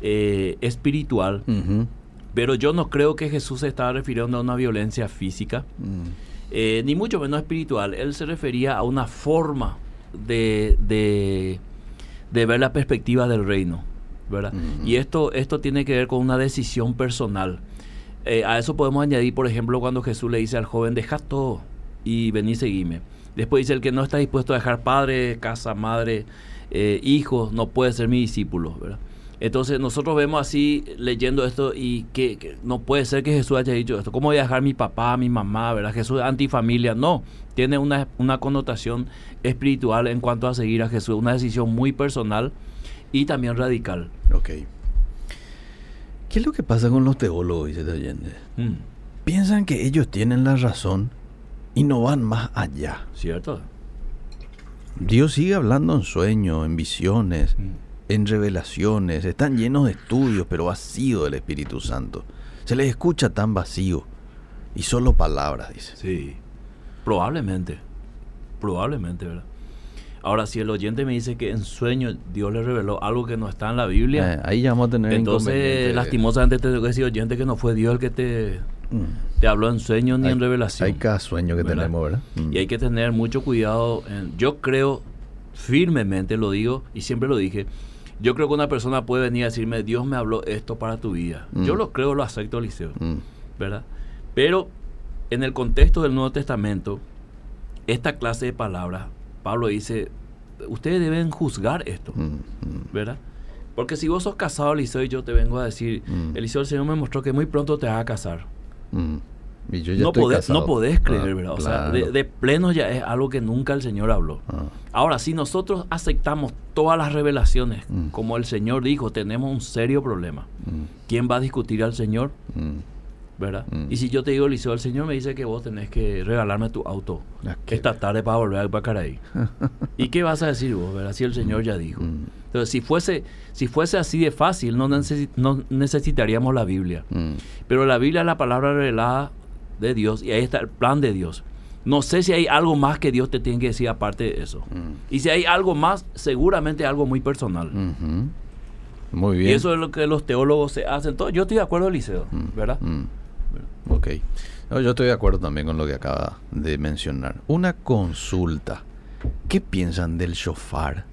eh, espiritual. Pero yo no creo que Jesús se estaba refiriendo a una violencia física Mm. eh, ni mucho menos espiritual. Él se refería a una forma de, de, de ver la perspectiva del reino, ¿verdad? Ujú. Y esto, esto tiene que ver con una decisión personal. Eh, a eso podemos añadir, por ejemplo, cuando Jesús le dice al joven, deja todo y vení, seguime. Después dice, el que no está dispuesto a dejar padre, casa, madre, eh, hijos, no puede ser mi discípulo, ¿verdad? Entonces nosotros vemos así leyendo esto y que, que no puede ser que Jesús haya dicho esto. ¿Cómo voy a dejar mi papá, mi mamá, verdad? Jesús es antifamilia. No, tiene una, una connotación espiritual en cuanto a seguir a Jesús. Una decisión muy personal y también radical. Ok. ¿Qué es lo que pasa con los teólogos, dice este oyente? Mm, Piensan que ellos tienen la razón y no van más allá. ¿Cierto? Dios sigue hablando en sueños, en visiones, Mm. En revelaciones. Están llenos de estudios, pero vacíos del Espíritu Santo. Se les escucha tan vacío. Y solo palabras, dice. Sí. Probablemente. Probablemente, ¿verdad? Ahora, si el oyente me dice que en sueño Dios le reveló algo que no está en la Biblia, Eh, ahí ya vamos a tener entonces lastimosamente te tengo que decir, oyente, que no fue Dios el que te, Mm. te habló en sueños ni Hay- en revelación. Hay cada sueño que ¿verdad? tenemos, ¿verdad? Mm. Y hay que tener mucho cuidado. en- yo creo, firmemente lo digo y siempre lo dije, yo creo que una persona puede venir a decirme, Dios me habló esto para tu vida. Mm. Yo lo creo, lo acepto, Liceo, Mm. ¿verdad? Pero en el contexto del Nuevo Testamento, esta clase de palabras, Pablo dice, ustedes deben juzgar esto, Mm, ¿verdad? Porque si vos sos casado, Eliseo, y yo te vengo a decir. Eliseo, el Señor me mostró que muy pronto te vas a casar. Y yo ya No estoy podés, no podés creer, Ah, ¿verdad? O sea, de, de pleno ya es algo que nunca el Señor habló. Ah, Ahora, si nosotros aceptamos todas las revelaciones, Mm. como el Señor dijo, tenemos un serio problema. mm, ¿Quién va a discutir al Señor? mm. ¿Verdad? Y si yo te digo, Eliseo, el Señor me dice que vos tenés que regalarme tu auto Ah, esta tarde para volver a Pacaraí. [LAUGHS] ¿Y qué vas a decir vos, verdad? Si el Señor ya dijo. Entonces, si fuese, si fuese así de fácil, no, necesi- no necesitaríamos la Biblia. Pero la Biblia es la palabra revelada de Dios y ahí está el plan de Dios. No sé si hay algo más que Dios te tiene que decir aparte de eso. Mm. Y si hay algo más, seguramente algo muy personal. Muy bien. Y eso es lo que los teólogos se hacen. Todo. Yo estoy de acuerdo, Eliseo, Mm, ¿verdad? mm. Ok. No, yo estoy de acuerdo también con lo que acaba de mencionar. Una consulta. ¿Qué piensan del shofar?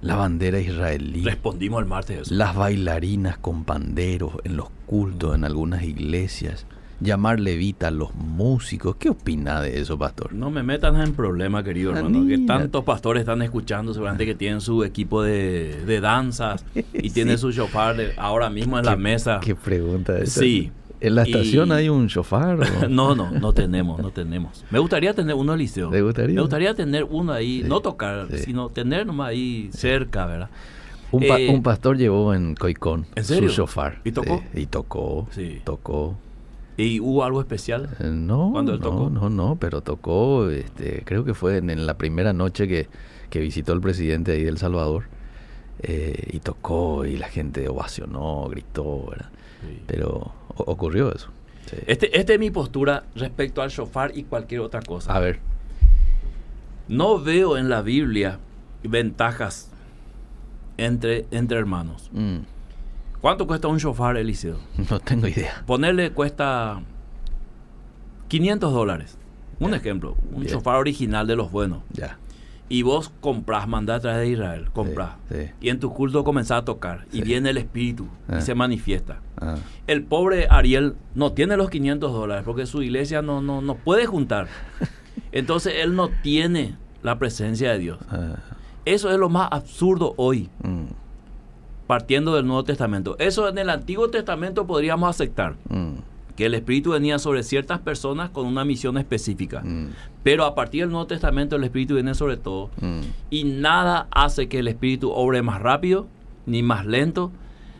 La bandera israelí. Respondimos el martes eso. Las bailarinas con panderos en los cultos en algunas iglesias. Llamar levita a los músicos. ¿Qué opina de eso, pastor? No me metan en problema, querido hermano. Que tantos pastores están escuchando, seguramente que tienen su equipo de, de danzas [LAUGHS] y tienen su shofar de- ahora mismo en la ¿Qué- mesa. ¿Qué pregunta esa? Sí. ¿En la estación Y- hay un shofar? o? [LAUGHS] No, no, no tenemos, no tenemos. Me gustaría tener uno, Liceo. ¿Te gustaría? Me gustaría tener uno ahí, Sí, no tocar, sí. sino tener nomás ahí cerca, ¿verdad? Un, pa- Eh, un pastor llevó en Coicón ¿En serio? su shofar. ¿Y tocó? Sí, y tocó. Sí. Tocó. ¿Y hubo algo especial? Eh, No, ¿Cuándo él no, tocó? no, no, pero tocó, este, creo que fue en, en la primera noche que, que visitó el presidente ahí del Salvador. eh, y tocó y la gente ovacionó, gritó, ¿verdad? Sí. Pero o- ocurrió eso. sí. Este, esta es mi postura respecto al shofar y cualquier otra cosa. A ver, No veo en la Biblia ventajas entre, entre hermanos. mm, ¿Cuánto cuesta un shofar, Eliseo? [LAUGHS] no tengo idea. Ponerle cuesta 500 dólares. Un ejemplo, un shofar original de los buenos. Ya. Y vos comprás, mandás a través de Israel, comprás. sí. Y en tu culto comenzás a tocar. Y viene el Espíritu Ah. y se manifiesta. Ah, El pobre Ariel no tiene los 500 dólares porque su iglesia no, no, no puede juntar. [LAUGHS] Entonces él no tiene la presencia de Dios. ah, Eso es lo más absurdo hoy, mm, partiendo del Nuevo Testamento. Eso en el Antiguo Testamento podríamos aceptar, mm, que el Espíritu venía sobre ciertas personas con una misión específica. mm, Pero a partir del Nuevo Testamento el Espíritu viene sobre todo. mm. Y nada hace que el Espíritu obre más rápido, ni más lento,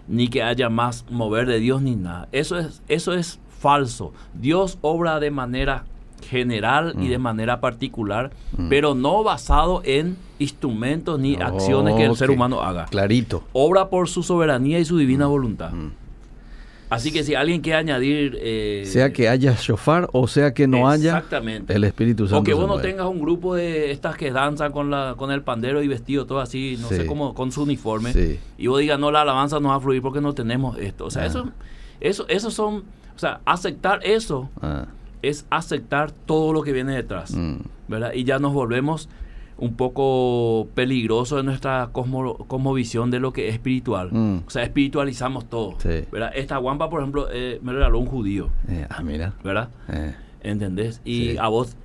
ni que haya más mover de Dios, ni nada. Eso es, eso es falso. Dios obra de manera general y de manera particular, pero no basado en instrumentos ni acciones que el ser humano haga. Clarito. Obra por su soberanía y su divina voluntad. Mm. Así que si alguien quiere añadir... eh, Sea que haya shofar o sea que no haya, Exactamente. el Espíritu Santo. O que vos no tengas un grupo de estas que danzan con la con el pandero y vestido todo así, no Sí. sé cómo, con su uniforme. Sí. Y vos digas, no, la alabanza no va a fluir porque no tenemos esto. O sea, Ah. eso, eso, eso son, o sea, aceptar eso Ah, es aceptar todo lo que viene detrás, mm, ¿verdad? Y ya nos volvemos un poco peligrosos en nuestra cosmo, cosmovisión de lo que es espiritual. Mm. O sea, espiritualizamos todo, Sí. ¿verdad? Esta guampa, por ejemplo, eh, me regaló un judío, eh, ah, mira. ¿verdad? eh, ¿Entendés? Y Sí. a vos,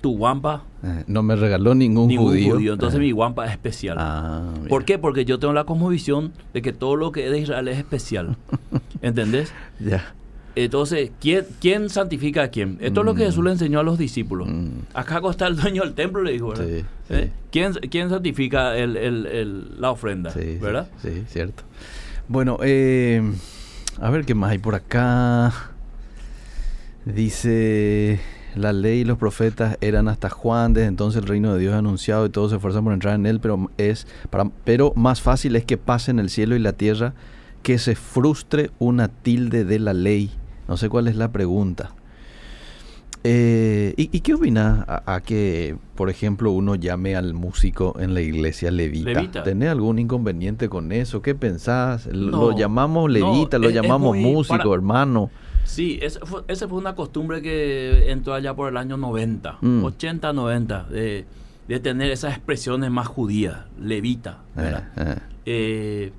tu guampa, eh, no me regaló ningún, ningún judío. judío. Entonces mi guampa es especial. ah. ¿Por qué? Porque yo tengo la cosmovisión de que todo lo que es de Israel es especial. [LAUGHS] ¿Entendés? Ya. Entonces, ¿quién, quién santifica a quién? Esto es lo que Mm. Jesús le enseñó a los discípulos. Mm. Acá está el dueño del templo, le dijo, ¿verdad? Sí, ¿Eh? ¿Quién, quién santifica el- el- el- la ofrenda? Sí, sí, ¿Verdad? Sí, cierto. Bueno, eh, a ver qué más hay por acá. Dice, la ley y los profetas eran hasta Juan, desde entonces el reino de Dios es anunciado y todos se esfuerzan por entrar en él, pero, es para, pero más fácil es que pasen el cielo y la tierra que se frustre una tilde de la ley. No sé cuál es la pregunta. Eh, ¿y, y qué opinas a, a que, por ejemplo, uno llame al músico en la iglesia levita? Levita. ¿Tenés algún inconveniente con eso? ¿Qué pensás? L- No, lo llamamos no, levita, lo es- es llamamos muy músico, para- hermano. Sí, esa fue, esa fue una costumbre que entró allá por el año 90, Mm. 80, 90, de, de tener esas expresiones más judías, levita, Eh, eh,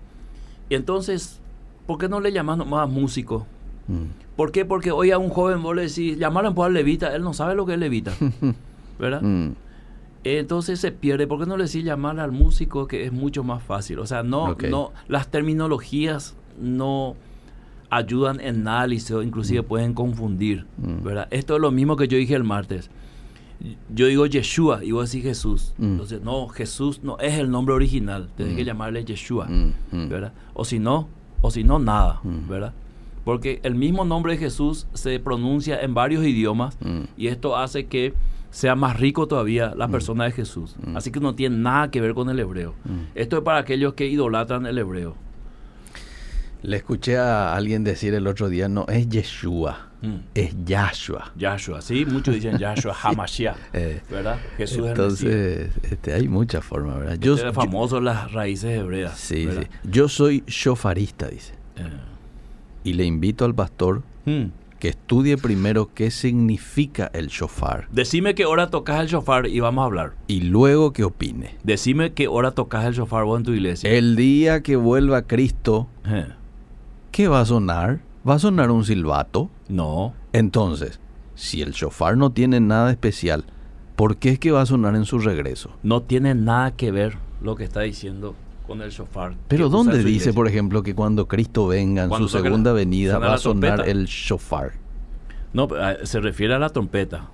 entonces, ¿por qué no le llaman más músico? Mm. ¿Por qué? Porque hoy a un joven vos le decís, llamarle por levita, él no sabe lo que es levita. [LAUGHS] ¿Verdad? Mm. Entonces se pierde. ¿Por qué no le decís llamar al músico que es mucho más fácil? O sea, no, no, las terminologías no ayudan en nada, Liceo, inclusive pueden confundir, Mm. ¿verdad? Esto es lo mismo que yo dije el martes. Yo digo Yeshua y vos decís Jesús. Mm. Entonces, no, Jesús no es el nombre original. Mm. que llamarle Yeshua, Mm, mm. ¿verdad? O si no, o si no, nada, Mm. ¿verdad? Porque el mismo nombre de Jesús se pronuncia en varios idiomas Mm. y esto hace que sea más rico todavía la persona de Jesús. Mm. Así que no tiene nada que ver con el hebreo. Mm. Esto es para aquellos que idolatran el hebreo. Le escuché a alguien decir el otro día, no es Yeshua, Mm. es Yahshua. Yahshua, sí, muchos dicen Yahshua [LAUGHS] Hamashiach, Eh, ¿verdad? Jesús es entonces, este, hay mucha forma, ¿verdad? Yo, Este es famoso en las raíces hebreas. sí, ¿verdad? sí. Yo soy shofarista, dice. Eh, Y le invito al pastor mm. que estudie primero qué significa el shofar Decime qué hora tocas el shofar y vamos a hablar. y luego que opine. Decime qué hora tocas el shofar vos en tu iglesia. El día que vuelva Cristo, ¿qué va a sonar? ¿Va a sonar un silbato? No, Entonces, si el shofar no tiene nada especial, ¿por qué es que va a sonar en su regreso? no tiene nada que ver lo que está diciendo con el shofar. Pero ¿dónde dice, iglesia. por ejemplo, que cuando Cristo venga en Cuando su segunda la- venida va a sonar trompeta. el shofar? No, ah, se refiere a la trompeta.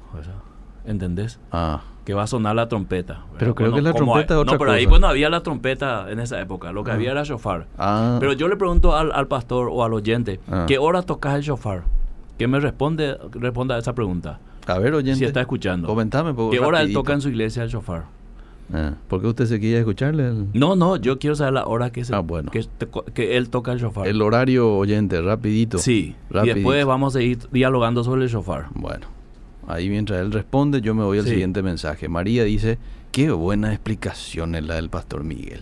¿Entendés? Ah, que va a sonar la trompeta. ¿verdad? Pero creo que la trompeta hay- es otra No, pero ahí pues no había la trompeta en esa época. Lo que Ah. había era shofar. ah, Pero yo le pregunto al, al pastor o al oyente, Ah. ¿qué hora tocas el shofar? Que me responde, responda a esa pregunta. a ver, oyente. Si está escuchando. Comentame. por ¿Qué hora él toca en su iglesia el shofar? Ah, ¿Por qué usted se quiere escucharle? El, No, no, yo quiero saber la hora que, se- Ah, bueno. que, él toca el shofar. el horario, oyente, rapidito. sí, y rapidito. después vamos a ir dialogando sobre el shofar. Bueno, ahí mientras él responde, yo me voy al Sí. siguiente mensaje. María dice, qué buena explicación es la del pastor Miguel.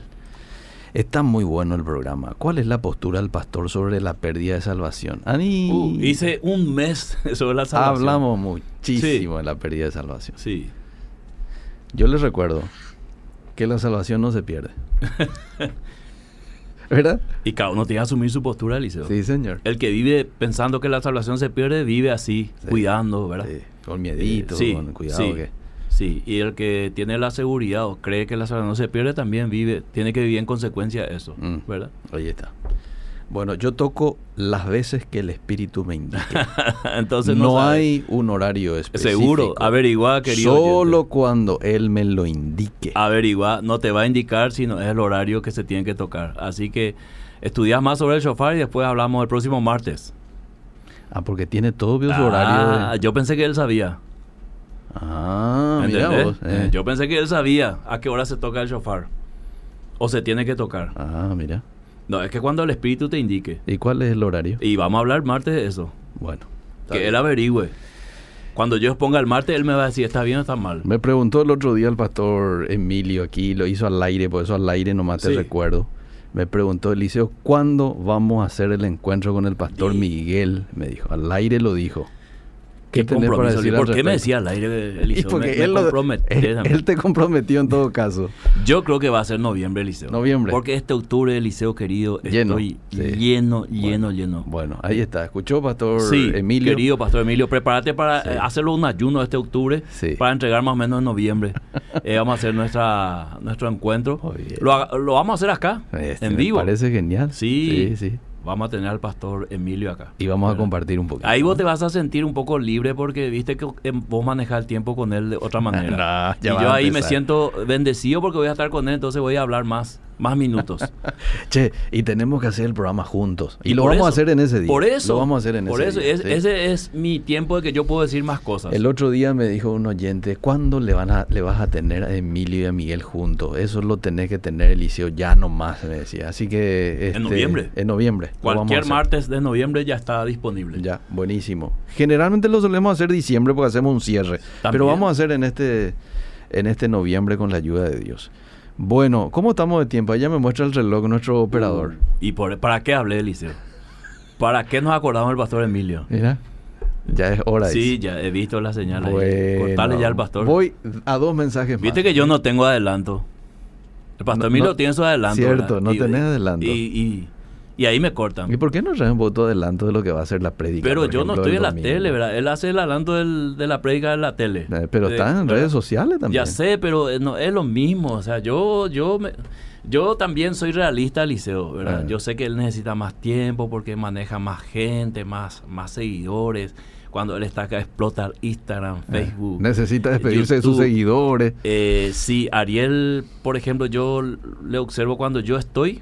Está muy bueno el programa. ¿Cuál es la postura del pastor sobre la pérdida de salvación? Ani, Uh, hice un mes [LAUGHS] sobre la salvación. hablamos muchísimo de la pérdida de salvación. Sí. Yo les recuerdo que la salvación no se pierde. [LAUGHS] ¿Verdad? Y cada uno tiene que asumir su postura, Eliseo. Sí, señor. El que vive pensando que la salvación se pierde, vive así, Sí. cuidando, ¿verdad? Sí, con miedito, Sí, con cuidado. sí. que- Sí, y el que tiene la seguridad o cree que la salvación no se pierde, también vive, tiene que vivir en consecuencia de eso, Mm. ¿verdad? Ahí está. Bueno, yo toco las veces que el espíritu me indique. [LAUGHS] Entonces no hay un horario específico. Seguro, averigua, querido. Solo oyente. cuando él me lo indique. Averigua, no te va a indicar sino es el horario que se tiene que tocar. Así que estudias más sobre el shofar y después hablamos el próximo martes. Ah, porque tiene todo su Ah, horario. de- Yo pensé que él sabía. Ah, mira vos. eh. Yo pensé que él sabía a qué hora se toca el shofar. O se tiene que tocar. Ah, mira. No, es que cuando el espíritu te indique. ¿Y cuál es el horario? Y vamos a hablar martes de eso. Bueno. Que bien. él averigüe. Cuando yo exponga el martes, él me va a decir, ¿está bien o está mal? Me preguntó el otro día el pastor Emilio aquí, lo hizo al aire, por eso al aire nomás te Sí. recuerdo. Me preguntó Eliseo, ¿cuándo vamos a hacer el encuentro con el pastor Miguel? Me dijo, al aire lo dijo. ¿Qué para decir ¿Por qué me decía al aire, Y Eliseo? porque Me- me él, lo- comprometé él- también. él te comprometió en todo caso. [LAUGHS] Yo creo que va a ser noviembre, Eliseo. Noviembre. Porque este octubre, Eliseo querido, Lleno, estoy sí. lleno, lleno, lleno. Bueno, ahí está. ¿Escuchó, pastor Sí, Emilio? querido Pastor Emilio, prepárate para Sí. eh, hacerlo un ayuno este octubre Sí. para entregar más o menos en noviembre. [LAUGHS] Eh, vamos a hacer nuestra nuestro encuentro. Lo, lo vamos a hacer acá, Este, en me vivo. parece genial. Sí. Sí, sí. Vamos a tener al Pastor Emilio acá. Y vamos a compartir un poquito. Ahí vos te vas a sentir un poco libre porque viste que eh, vos manejas el tiempo con él de otra manera. [LAUGHS] Y yo ahí me siento bendecido porque voy a estar con él, entonces voy a hablar más, más minutos. [LAUGHS] Che, y tenemos que hacer el programa juntos. Y, lo vamos a hacer en ese día. Por eso. Lo vamos a hacer en por ese eso, día. es- sí. Ese es mi tiempo de que yo puedo decir más cosas. El otro día me dijo un oyente, ¿cuándo le, van a, le vas a tener a Emilio y a Miguel juntos? Eso lo tenés que tener, Eliseo, ya nomás, me decía. Así que... este, noviembre. En noviembre. Cualquier martes de noviembre ya está disponible. Ya, buenísimo. Generalmente lo solemos hacer diciembre porque hacemos un cierre. También. Pero vamos a hacer en este, en este noviembre con la ayuda de Dios. Bueno, ¿cómo estamos de tiempo? Allá me muestra el reloj nuestro operador. ¿Y por, para qué hablé, Eliseo? ¿Para qué nos acordamos del pastor Emilio? Mira, ya es hora. Sí, dice. ya he visto la señal ahí. Bueno, Cortale ya al pastor. Voy a dos mensajes Viste más. que yo no tengo adelanto. El pastor No- Emilio no- tiene su adelanto. cierto, ¿verdad? no tenés adelanto. Y, y- Y ahí me cortan. ¿Y por qué no traes un poco adelanto de lo que va a ser la prédica? Pero yo no estoy en la domingo? tele, ¿verdad? Él hace el adelanto del- de la prédica de la tele. Eh, Pero De- está en ¿verdad? redes sociales también. Ya sé, pero eh, no, es lo mismo. O sea, yo, yo, me- yo también soy realista, Liceo, ¿verdad? Ah. Yo sé que él necesita más tiempo porque maneja más gente, más, más seguidores. Cuando él está acá explota Instagram, Facebook. Necesita despedirse de sus seguidores. Eh, sí, Ariel, por ejemplo, yo le observo cuando yo estoy,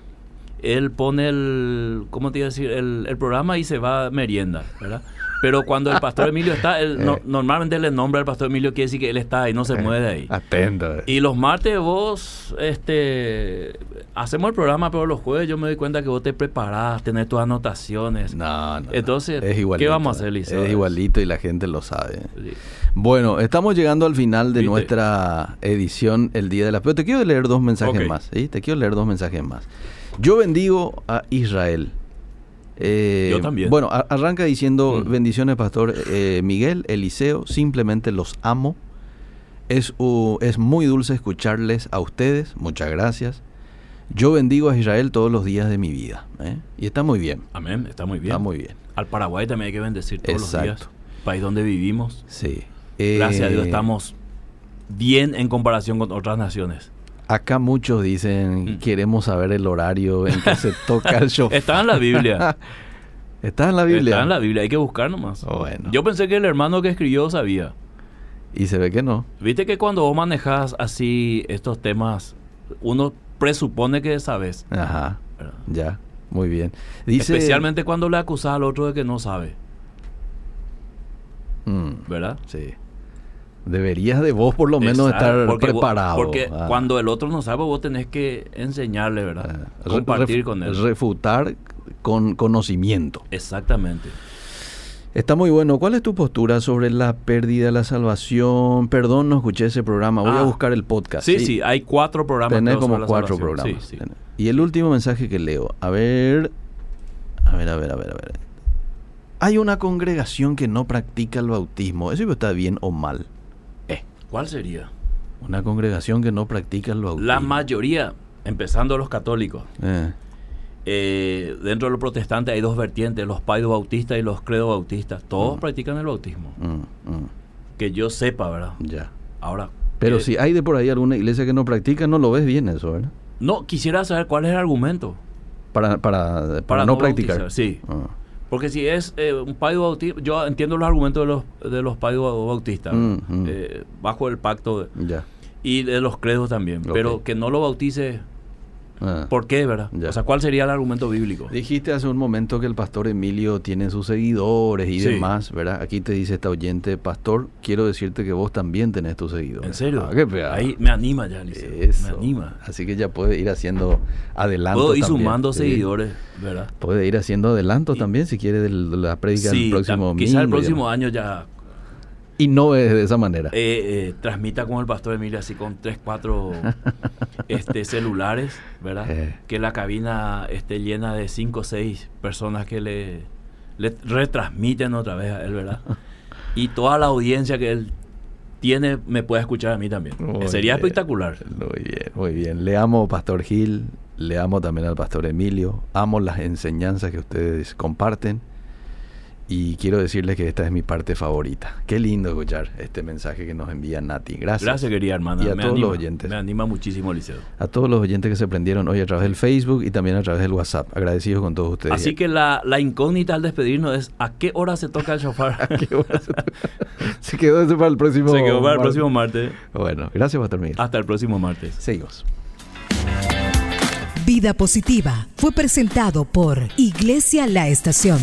él pone el, ¿cómo te iba a decir? El, el programa y se va a merienda, ¿verdad? Pero cuando el pastor Emilio está, él [LAUGHS] no- Eh. normalmente le nombra al pastor Emilio, quiere decir que él está ahí, no se mueve de ahí. Atento. eh. Y los martes vos, este, hacemos el programa, pero los jueves yo me doy cuenta que vos te preparás, tenés tus anotaciones. No, no. Entonces, Es ¿qué igualito, vamos a hacer, Liceo? Es igualito y la gente lo sabe. Sí. Bueno, estamos llegando al final de ¿Viste? nuestra edición el día de la... Pero te quiero leer dos mensajes más. ¿sí? Te quiero leer dos mensajes más. Yo bendigo a Israel. Eh, Yo también. Bueno, a- arranca diciendo Mm. bendiciones, Pastor eh, Miguel, Eliseo, simplemente los amo. Es, es muy dulce escucharles a ustedes. Muchas gracias. Yo bendigo a Israel todos los días de mi vida. ¿eh? Y está muy bien. Amén, está muy bien. Está muy bien. Al Paraguay también hay que bendecir todos los días. País donde vivimos. Sí. Gracias a Dios estamos bien en comparación con otras naciones. Acá muchos dicen, Mm. queremos saber el horario en que se toca el [LAUGHS] show. Está en la Biblia. [LAUGHS] ¿Está en la Biblia? Está en la Biblia, hay que buscar nomás. Bueno. Yo pensé que el hermano que escribió sabía. Y se ve que no. Viste que cuando vos manejas así estos temas, uno presupone que sabes. Ajá. ¿verdad? Ya. Muy bien. Dice... Especialmente cuando le acusas al otro de que no sabe, Mm, ¿verdad? sí. Deberías de vos por lo menos Exacto, estar porque vos- preparado. porque Ah, cuando el otro no sabe, vos tenés que enseñarle, ¿verdad? ah, Compartir ref- con él. Refutar con conocimiento. Exactamente. Está muy bueno. ¿Cuál es tu postura sobre la pérdida de la salvación? Perdón, no escuché ese programa. Voy a Ah. buscar el podcast. Sí, sí, hay cuatro programas. Tenés como cuatro salvación. programas. Sí, sí. Y el último mensaje que leo. A ver. A ver, a ver, a ver, a ver. Hay una congregación que no practica el bautismo. ¿Eso está bien o mal? ¿Cuál sería? Una congregación que no practica el bautismo. La mayoría, empezando los católicos, Eh, eh, dentro de los protestantes hay dos vertientes, los paido bautistas y los credo bautistas. Todos Mm. practican el bautismo. mm, mm, Que yo sepa, ¿verdad? ya. Ahora. Pero eh, si hay de por ahí alguna iglesia que no practica, no lo ves bien eso, ¿verdad? No, quisiera saber cuál es el argumento. Para, para, para, Para no, no practicar. sí. Ah. Porque si es eh, un paido bautista, yo entiendo los argumentos de los, de los paido bautistas, Mm, mm. eh, bajo el pacto de- Ya. y de los credos también. Pero que no lo bautice, Ah. ¿por qué, verdad? Ya. O sea, ¿cuál sería el argumento bíblico? Dijiste hace un momento que el pastor Emilio tiene sus seguidores y Sí. demás, ¿verdad? Aquí te dice esta oyente, pastor, quiero decirte que vos también tenés tus seguidores. ¿En serio? Ah, qué. Ahí me anima ya. Eso. Me anima. Así que ya puede ir haciendo adelantos Puedo ir también. sumando Sí. seguidores, ¿verdad? Puede ir haciendo adelantos Y- también si quiere de la prédica Sí, del próximo tam- quizá el domingo próximo año ya Y no es de esa manera. eh, eh, transmita con el pastor Emilio así con tres, cuatro [LAUGHS] este, celulares, ¿verdad? Eh. Que la cabina esté llena de cinco o seis personas que le, le retransmiten otra vez a él, ¿verdad? [LAUGHS] Y toda la audiencia que él tiene me puede escuchar a mí también. Muy Sería bien. espectacular. Muy bien, muy bien. Le amo Pastor Gil, le amo también al Pastor Emilio, amo las enseñanzas que ustedes comparten y quiero decirles que esta es mi parte favorita. Qué lindo escuchar este mensaje que nos envía Nati. Gracias. Gracias, querida hermana. Y a me todos anima, los oyentes. Me anima muchísimo, Liceo. A todos los oyentes que se prendieron hoy a través del Facebook y también a través del WhatsApp. Agradecidos con todos ustedes. Así que la, la incógnita al despedirnos es ¿a qué hora se toca el shofar? [LAUGHS] Qué bueno. [LAUGHS] se quedó eso para el próximo. se quedó para el martes. próximo martes. Bueno, gracias, Pastor Miguel. Hasta el próximo martes. Seguimos. Vida Positiva fue presentado por Iglesia La Estación.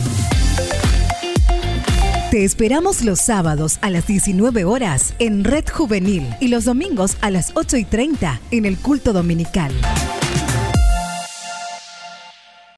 Te esperamos los sábados a las 19 horas en Red Juvenil y los domingos a las 8 y 30 en el culto dominical.